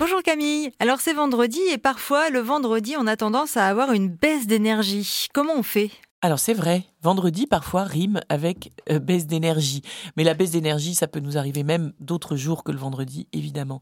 Bonjour Camille. Alors c'est vendredi et parfois le vendredi on a tendance à avoir une baisse d'énergie. Comment on fait? Alors c'est vrai, vendredi parfois rime avec euh, baisse d'énergie. Mais la baisse d'énergie, ça peut nous arriver même d'autres jours que le vendredi, évidemment.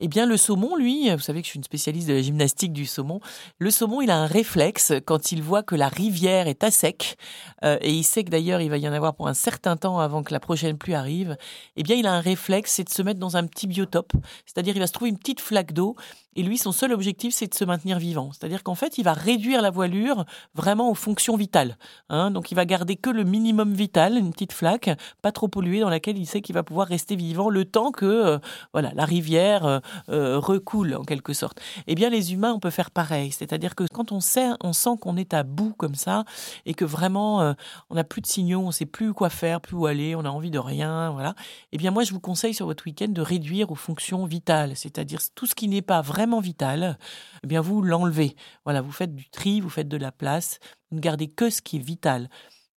Eh bien, le saumon, lui, vous savez que je suis une spécialiste de la gymnastique du saumon. Le saumon, il a un réflexe quand il voit que la rivière est à sec, euh, et il sait que d'ailleurs il va y en avoir pour un certain temps avant que la prochaine pluie arrive. Eh bien, il a un réflexe, c'est de se mettre dans un petit biotope. C'est-à-dire, il va se trouver une petite flaque d'eau, et lui, son seul objectif, c'est de se maintenir vivant. C'est-à-dire qu'en fait, il va réduire la voilure vraiment aux fonctions vitales. Hein. Donc, il va garder que le minimum vital, une petite flaque, pas trop polluée, dans laquelle il sait qu'il va pouvoir rester vivant le temps que, euh, voilà, la rivière euh, euh, recoule en quelque sorte. Eh bien, les humains, on peut faire pareil. C'est-à-dire que quand on sait, on sent qu'on est à bout comme ça et que vraiment on n'a plus de signaux, on sait plus quoi faire, plus où aller, on a envie de rien, voilà. Eh bien, moi, je vous conseille sur votre week-end de réduire aux fonctions vitales, c'est-à-dire tout ce qui n'est pas vraiment vital, eh bien, vous l'enlevez. Voilà, vous faites du tri, vous faites de la place, ne gardez que ce qui est vital.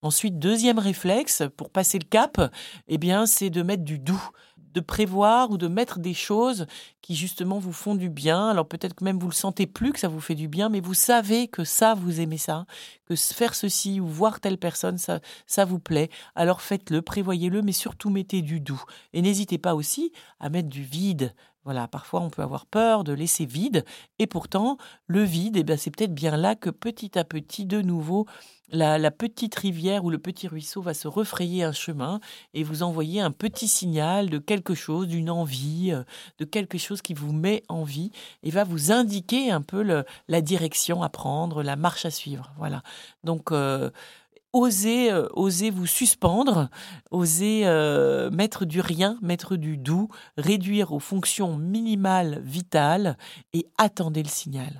Ensuite, deuxième réflexe pour passer le cap, eh bien, c'est de mettre du doux, de prévoir ou de mettre des choses qui justement vous font du bien. Alors peut-être que même vous le sentez plus que ça vous fait du bien, mais vous savez que ça vous aimez ça, que faire ceci ou voir telle personne ça ça vous plaît. Alors faites-le, prévoyez-le, mais surtout mettez du doux et n'hésitez pas aussi à mettre du vide. Voilà, parfois on peut avoir peur de laisser vide, et pourtant le vide, eh ben, c'est peut-être bien là que petit à petit, de nouveau, la, petite rivière ou le petit ruisseau va se refrayer un chemin et vous envoyer un petit signal de quelque chose, d'une envie, euh, de quelque chose qui vous met en vie et va vous indiquer un peu la direction à prendre, la marche à suivre. Voilà. Donc euh, osez, euh, vous suspendre, osez mettre du rien, mettre du doux, réduire aux fonctions minimales vitales et attendez le signal.